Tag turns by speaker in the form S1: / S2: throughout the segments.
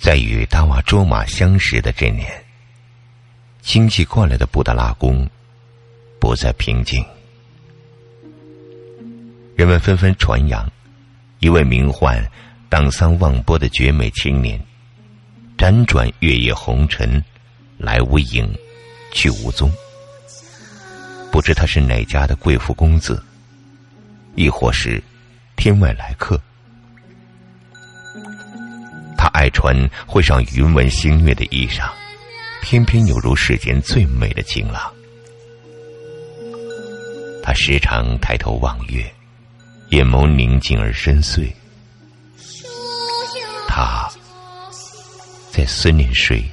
S1: 在与达瓦卓玛相识的这年，亲戚过来的布达拉宫不再平静。人们纷纷传扬，一位名唤当桑旺波的绝美青年，辗转月夜红尘，来无影，去无踪。不知他是哪家的贵妇公子，亦或是天外来客。他爱穿会上云纹星月的衣裳，偏偏有如世间最美的情郎。他时常抬头望月。眼眸宁静而深邃，在思念谁，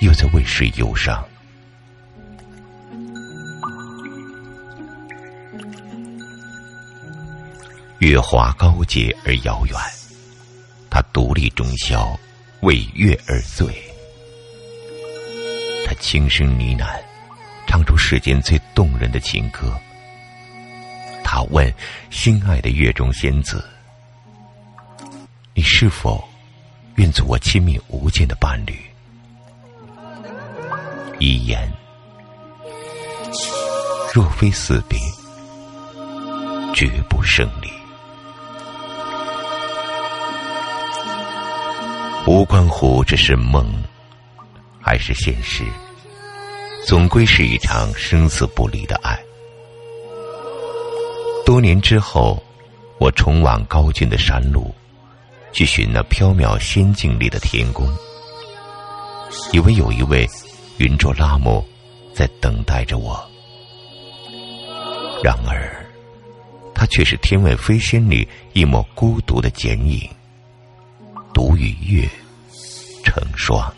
S1: 又在为谁忧伤？月华高洁而遥远，他独立中宵，为月而醉。他轻声呢喃，唱出世间最动人的情歌。他问：“心爱的月中仙子，你是否愿做我亲密无间的伴侣？”一言，若非死别，绝不胜离。无关乎这是梦还是现实，总归是一场生死不离的爱。多年之后，我重往高峻的山路，去寻那缥缈仙境里的天宫，以为有一位云卓拉姆在等待着我。然而，他却是天外飞仙里一抹孤独的剪影，独与月成双。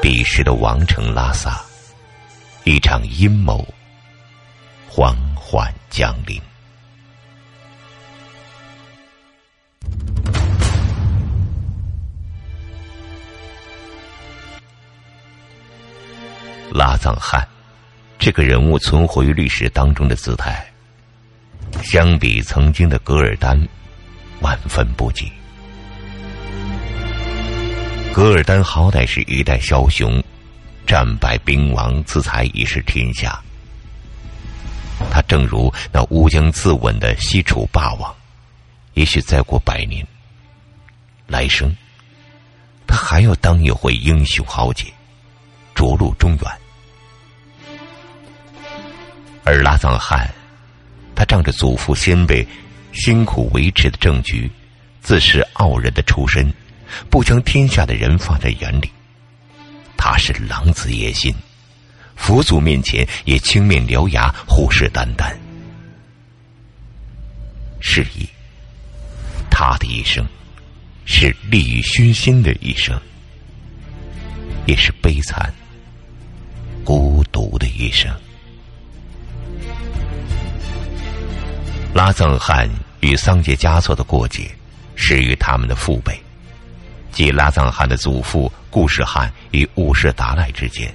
S1: 彼时的王城拉萨。一场阴谋缓缓降临。拉藏汗这个人物存活于历史当中的姿态，相比曾经的噶尔丹，万分不及。噶尔丹好歹是一代枭雄。战败兵亡，自裁已是天下。他正如那乌江自刎的西楚霸王，也许再过百年，来生，他还要当一回英雄豪杰，逐鹿中原。而拉藏汗，他仗着祖父先辈辛苦维持的政局，自恃傲人的出身，不将天下的人放在眼里。他是狼子野心，佛祖面前也青面獠牙、虎视眈眈。是以，他的一生是利欲熏心的一生，也是悲惨、孤独的一生。拉藏汗与桑杰嘉措的过节，始于他们的父辈。即拉藏汗的祖父固始汗与乌氏达赖之间。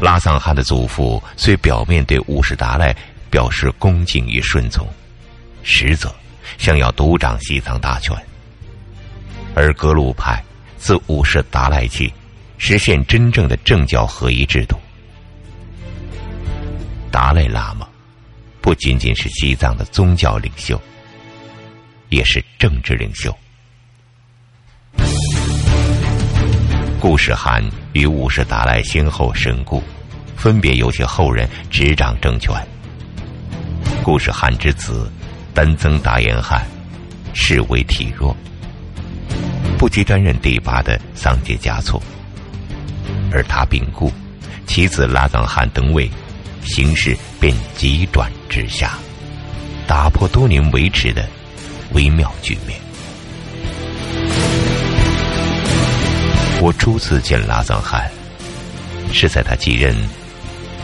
S1: 拉藏汗的祖父虽表面对乌氏达赖表示恭敬与顺从，实则想要独掌西藏大权。而格鲁派自乌氏达赖起，实现真正的政教合一制度。达赖喇嘛不仅仅是西藏的宗教领袖，也是政治领袖。固始汗与五世达赖先后身故，分别由其后人执掌政权。固始汗之子丹增达延汗，视为体弱，不及担任第八的桑杰嘉措。而他病故，其子拉藏汗登位，形势便急转之下，打破多年维持的微妙局面。我初次见拉藏汗，是在他继任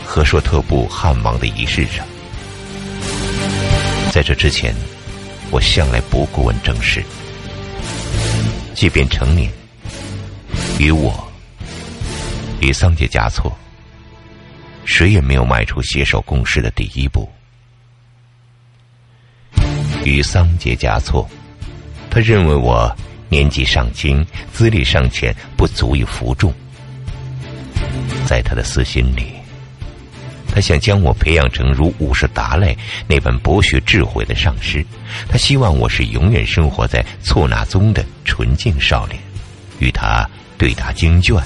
S1: 和硕特部汗王的仪式上。在这之前，我向来不过问政事。即便成年，与我，与桑杰加措，谁也没有迈出携手共事的第一步。与桑杰加措，他认为我年纪尚轻，资历尚浅，不足以服众。在他的私心里。他想将我培养成如五世达赖那般博学智慧的上师，他希望我是永远生活在错那宗的纯净少年，与他对答经卷，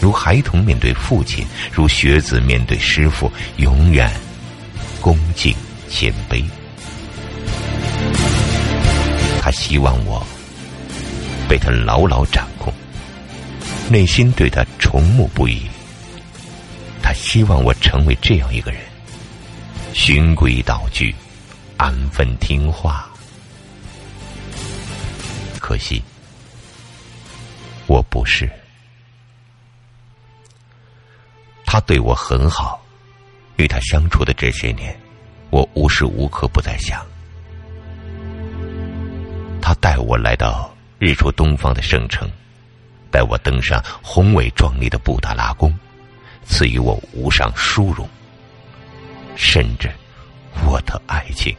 S1: 如孩童面对父亲，如学子面对师傅，永远恭敬谦卑。他希望我被他牢牢掌控，内心对他崇慕不已。他希望我成为这样一个人，循规蹈矩，安分听话。可惜，我不是。他对我很好，与他相处的这些年，我无时无刻不在想，他带我来到日出东方的圣城，带我登上宏伟壮丽的布达拉宫。赐予我无上殊荣，甚至我的爱情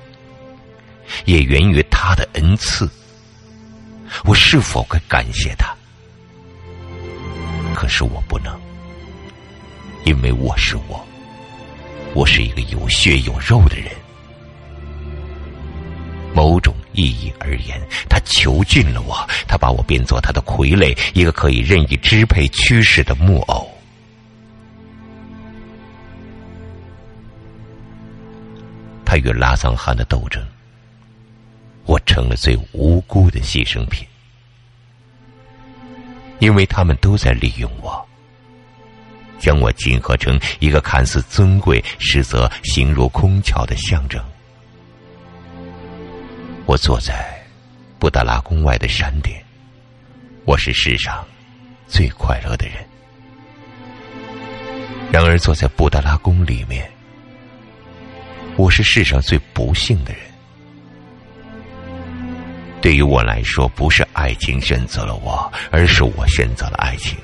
S1: 也源于他的恩赐。我是否该感谢他？可是我不能，因为我是我，我是一个有血有肉的人。某种意义而言，他囚禁了我，他把我变作他的傀儡，一个可以任意支配趋势的木偶。他与拉桑汗的斗争，我成了最无辜的牺牲品，因为他们都在利用我，将我紧合成一个看似尊贵，实则形如空壳的象征。我坐在布达拉宫外的山顶，我是世上最快乐的人。然而，坐在布达拉宫里面。我是世上最不幸的人。对于我来说，不是爱情选择了我，而是我选择了爱情。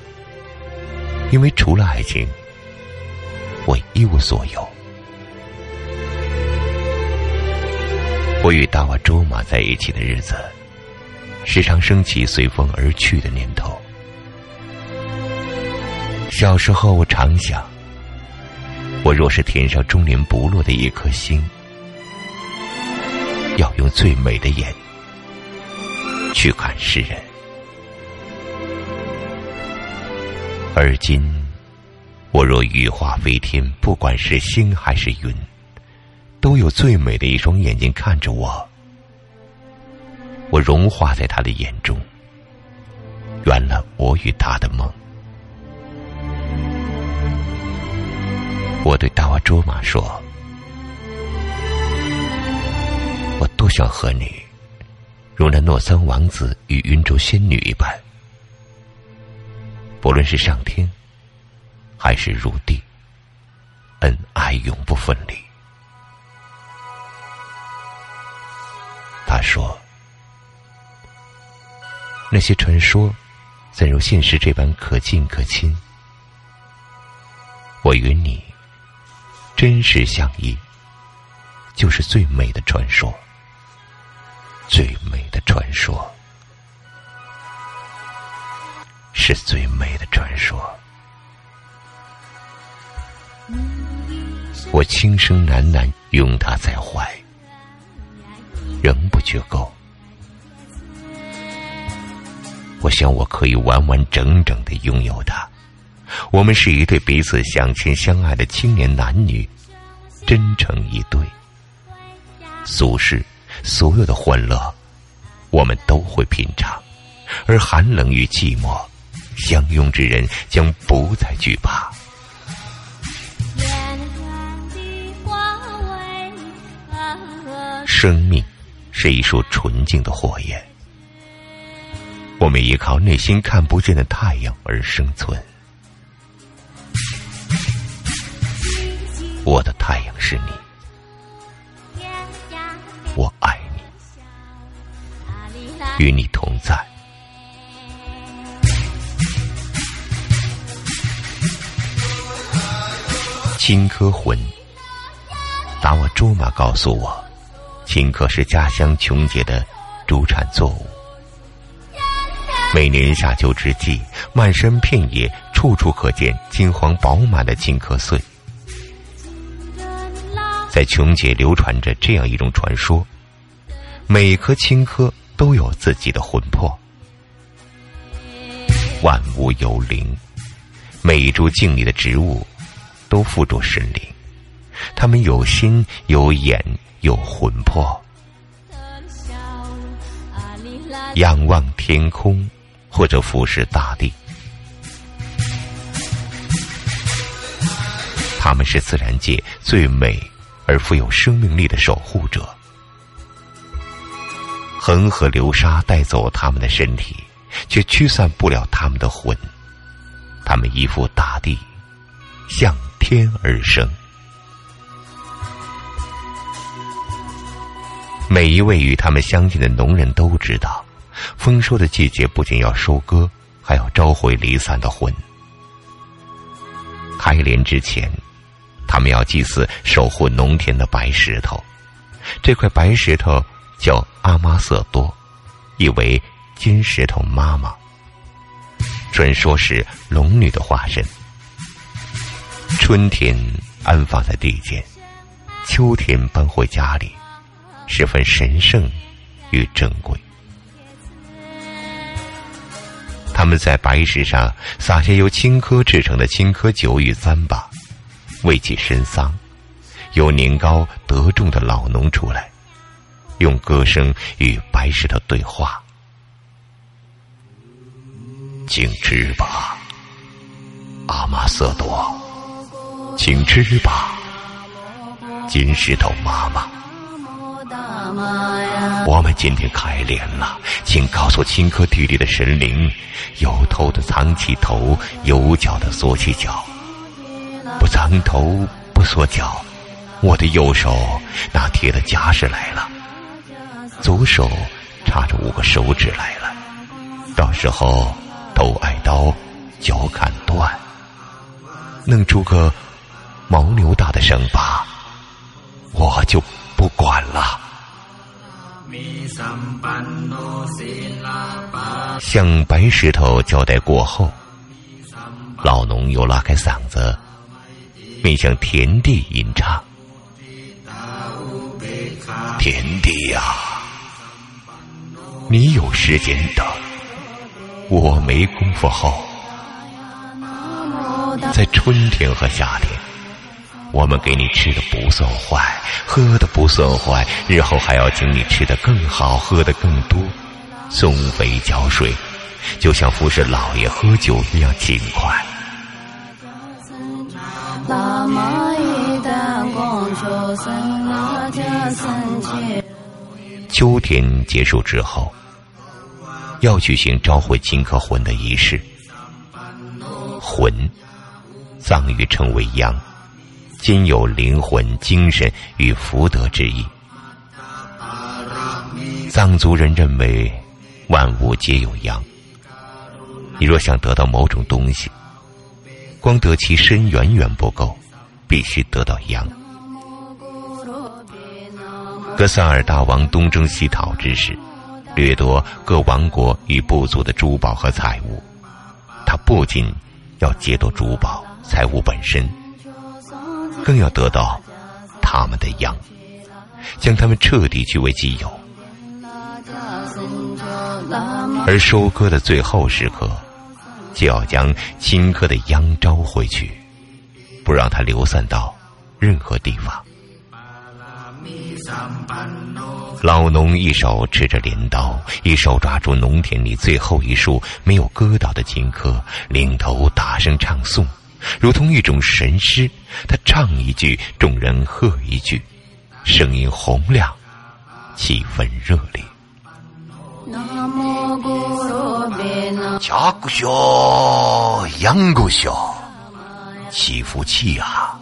S1: 因为除了爱情，我一无所有。我与大瓦卓玛在一起的日子，时常升起随风而去的念头。小时候，我常想。我若是天上终年不落的一颗星，要用最美的眼去看世人。而今，我若羽化飞天，不管是星还是云，都有最美的一双眼睛看着我。我融化在他的眼中，圆了我与他的梦。我对大瓦卓玛说：“我多想和你，如那诺桑王子与云州仙女一般，不论是上天还是入地，恩爱永不分离。”他说：“那些传说，怎如现实这般可近可亲？我与你。”真实相依，就是最美的传说。最美的传说，是最美的传说。我轻声喃喃拥他在怀，仍不觉够。我想，我可以完完整整的拥有它。我们是一对彼此相亲相爱的青年男女，真诚一对。俗世所有的欢乐，我们都会品尝；而寒冷与寂寞，相拥之人将不再惧怕。生命是一束纯净的火焰，我们依靠内心看不见的太阳而生存。我的太阳是你，我爱你与你同在。青稞魂，达瓦卓玛告诉我，青稞是家乡琼姐的主产作物。每年夏秋之际，漫山遍野，处处可见金黄饱满的青稞穗。在琼姐流传着这样一种传说：每颗青稞都有自己的魂魄，万物有灵，每一株茎里的植物。都附着神灵，他们有心、有眼、有魂魄。仰望天空，或者俯视大地，他们是自然界最美而富有生命力的守护者。恒河流沙带走他们的身体，却驱散不了他们的魂。他们依附大地，向。天而生，每一位与他们相近的农人都知道，丰收的季节不仅要收割，还要召回离散的魂。开镰之前，他们要祭祀守护农田的白石头，这块白石头叫阿玛色多，意为金石头妈妈，传说是龙女的化身。春天安放在地间，秋天搬回家里，十分神圣与珍贵。他们在白石上撒下由青稞制成的青稞酒与糌粑，为其深桑。有年高得重的老农出来，用歌声与白石头对话：“请吃吧，阿玛瑟多。”请吃吧，金石头妈妈。我们今天开镰了，请告诉青稞地里的神灵：有头的藏起头，有脚的缩起脚。不藏头，不缩脚，我的右手拿铁的夹式来了，左手插着五个手指来了。到时候头挨刀，脚砍断，弄出个。牦牛大的伤疤，我就不管了。向白石头交代过后，老农又拉开嗓子，面向田地吟唱：“田地呀，你有时间等，我没工夫候。在春天和夏天。”我们给你吃的不算坏，喝的不算坏，日后还要请你吃的更好，喝的更多，松肥浇水，就像服侍老爷喝酒一样勤快。秋天结束之后，要举行召回金科魂的仪式，魂，藏语称为阳。兼有灵魂、精神与福德之意。藏族人认为，万物皆有阳。你若想得到某种东西，光得其身远远不够，必须得到阳。格萨尔大王东征西讨之时，掠夺各王国与部族的珠宝和财物。他不仅要劫夺珠宝、财物本身。更要得到他们的羊，将他们彻底据为己有。而收割的最后时刻，就要将青稞的秧招回去，不让它流散到任何地方。老农一手持着镰刀，一手抓住农田里最后一束没有割到的青稞，领头大声唱诵。如同一种神诗，他唱一句，众人和一句，声音洪亮，气氛热烈。家鼓小，羊祈福气啊，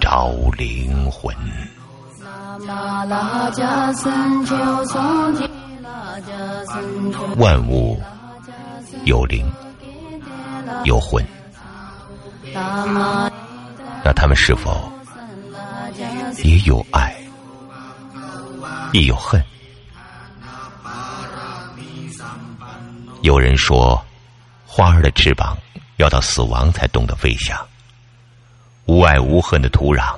S1: 招灵魂。万物有灵有魂，那他们是否也有爱，也有恨？有人说，花儿的翅膀要到死亡才懂得飞翔，无爱无恨的土壤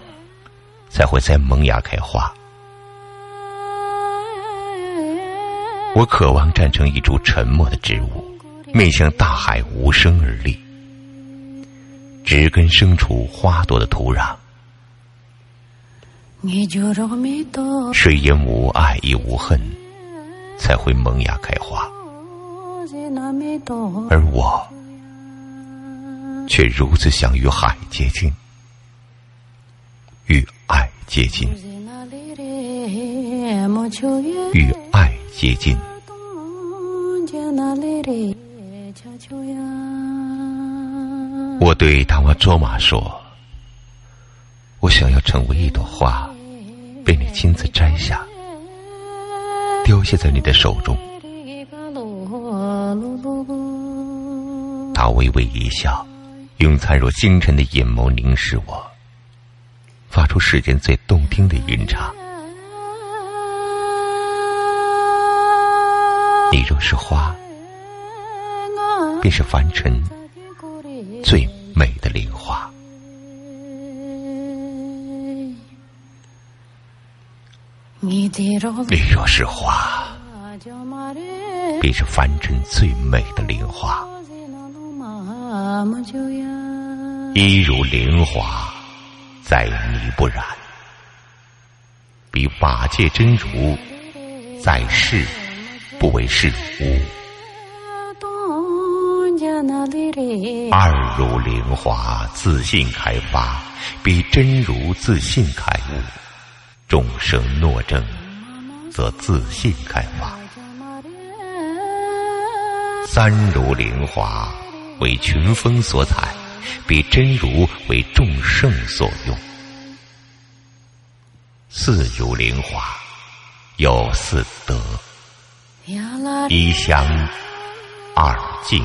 S1: 才会在萌芽开花。我渴望站成一株沉默的植物，面向大海无声而立，植根生出花朵的土壤。水因无爱亦无恨，才会萌芽开花。而我却如此想与海接近，与爱接近，与爱接近。我对达瓦卓玛说：“我想要成为一朵花，被你亲自摘下，凋谢在你的手中。”他微微一笑，用灿若星辰的眼眸凝视我，发出世间最动听的吟唱。你若是花，便是凡尘最美的莲花；你若是花，便是凡尘最美的莲花。一如莲花，在泥不染；比法界真如，在世不为世无。二如灵华，自信开发；比真如自信开悟。众生诺正，则自信开发。三如灵华。为群峰所采，比真如为众圣所用。四如灵华，有四德：一香，二净，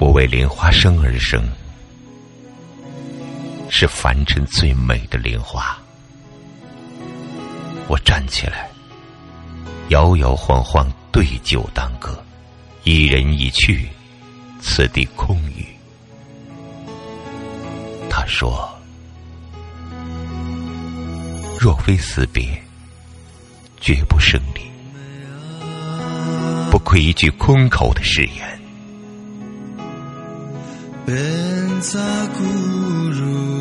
S1: 我为莲花生而生。是凡尘最美的莲花。我站起来，摇摇晃晃对酒当歌，一人已去，此地空余。他说：“若非死别，绝不生离。不愧一句空口的誓言。”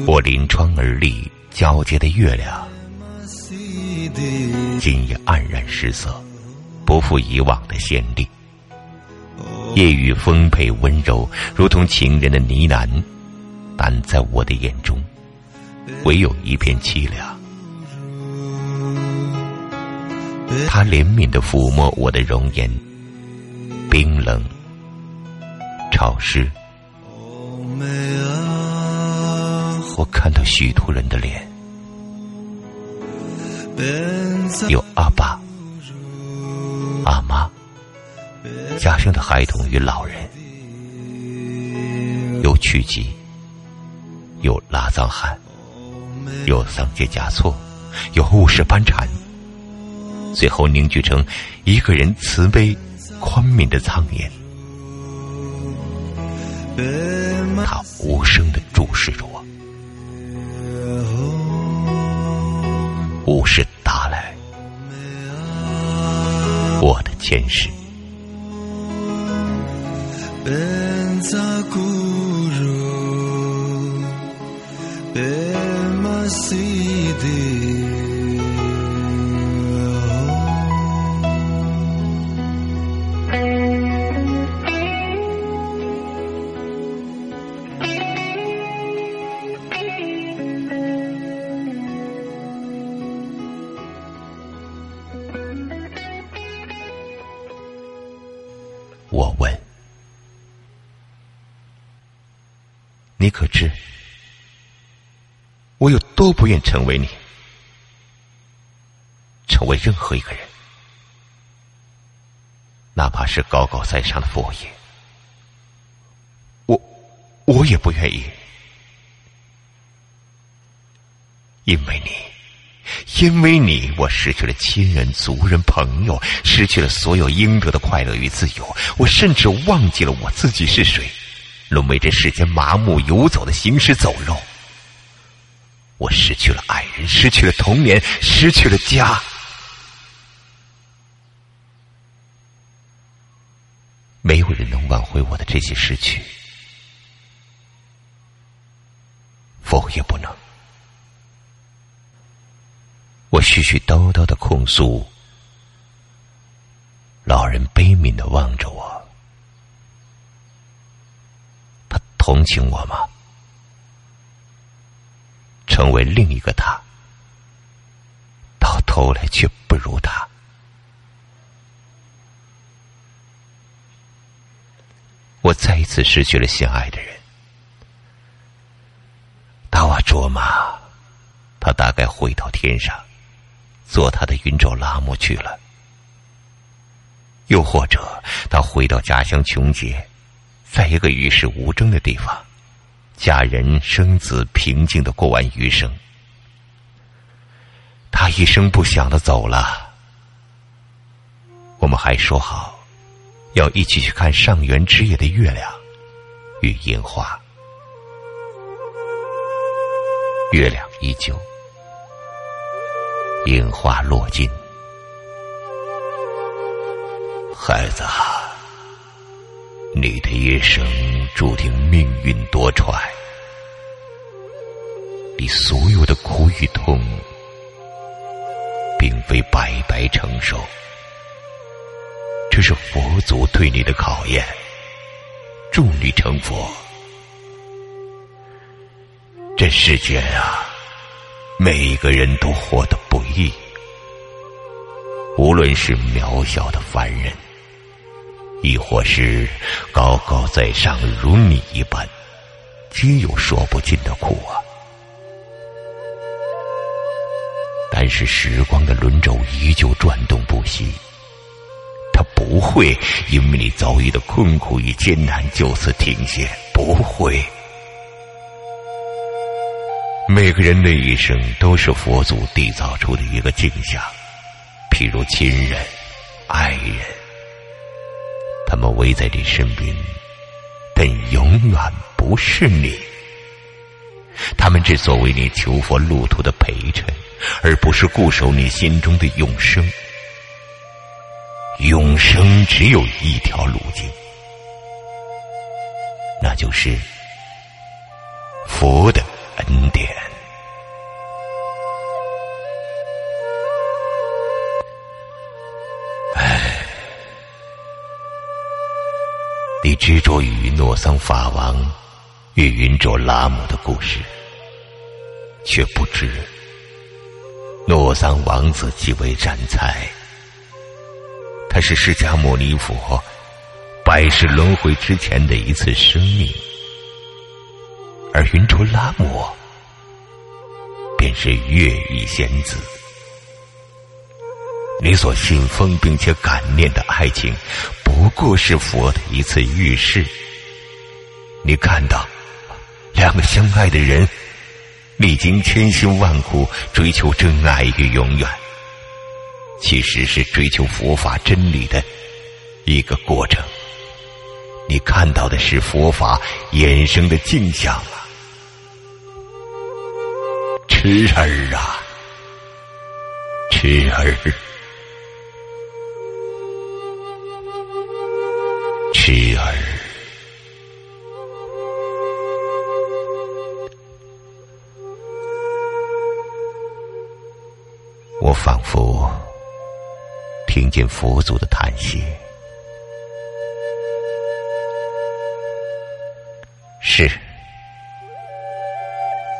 S1: 我临窗而立，皎洁的月亮，今也黯然失色，不复以往的鲜丽。夜雨丰沛温柔，如同情人的呢喃，但在我的眼中，唯有一片凄凉。他怜悯的抚摸我的容颜，冰冷、潮湿。我看到许多人的脸，有阿爸、阿妈，家乡的孩童与老人，有曲吉，有拉藏汗，有桑杰嘉措，有雾世班禅，最后凝聚成一个人慈悲、宽悯的苍颜。他无声的注视着我。无事打来，我的前世。你可知我有多不愿成为你，成为任何一个人，哪怕是高高在上的佛爷，我我也不愿意，因为你。”因为你，我失去了亲人、族人、朋友，失去了所有应得的快乐与自由。我甚至忘记了我自己是谁，沦为这世间麻木游走的行尸走肉。我失去了爱人，失去了童年，失去了家。没有人能挽回我的这些失去，佛也不能。我絮絮叨叨的控诉，老人悲悯的望着我，他同情我吗？成为另一个他，到头来却不如他。我再一次失去了心爱的人，达瓦卓玛，他大概回到天上。做他的云州拉姆去了，又或者他回到家乡琼结，在一个与世无争的地方，嫁人生子，平静的过完余生。他一声不响的走了，我们还说好要一起去看上元之夜的月亮与樱花，月亮依旧。樱花落尽，孩子，你的一生注定命运多舛。你所有的苦与痛，并非白白承受，这是佛祖对你的考验，助你成佛。这世间啊！每一个人都活得不易，无论是渺小的凡人，亦或是高高在上如你一般，皆有说不尽的苦啊。但是时光的轮轴依旧转动不息，它不会因为你遭遇的困苦与艰难就此停歇，不会。每个人的一生都是佛祖缔造出的一个镜像，譬如亲人、爱人，他们围在你身边，但永远不是你。他们只作为你求佛路途的陪衬，而不是固守你心中的永生。永生只有一条路径，那就是佛的恩典。你执着于诺桑法王与云卓拉姆的故事，却不知诺桑王子即为战才。他是释迦牟尼佛百世轮回之前的一次生命，而云卓拉姆便是越狱仙子。你所信奉并且感念的爱情。不过是佛的一次预示。你看到两个相爱的人历经千辛万苦追求真爱与永远，其实是追求佛法真理的一个过程。你看到的是佛法衍生的镜像啊，痴儿啊，痴儿。痴儿我仿佛听见佛祖的叹息。是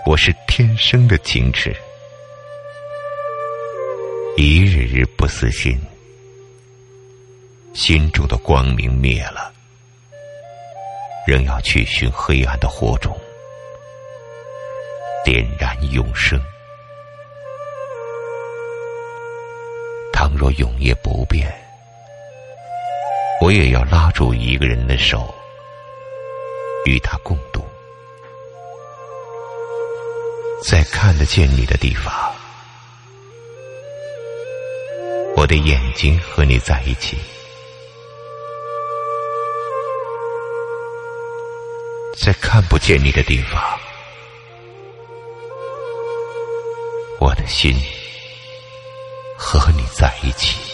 S1: 我是天生的情痴一日日不死心心中的光明灭了。仍要去寻黑暗的火种，点燃永生。倘若永夜不变，我也要拉住一个人的手。与他共度，在看得见你的地方，我的眼睛和你在一起；看不见你的地方，我的心和你在一起。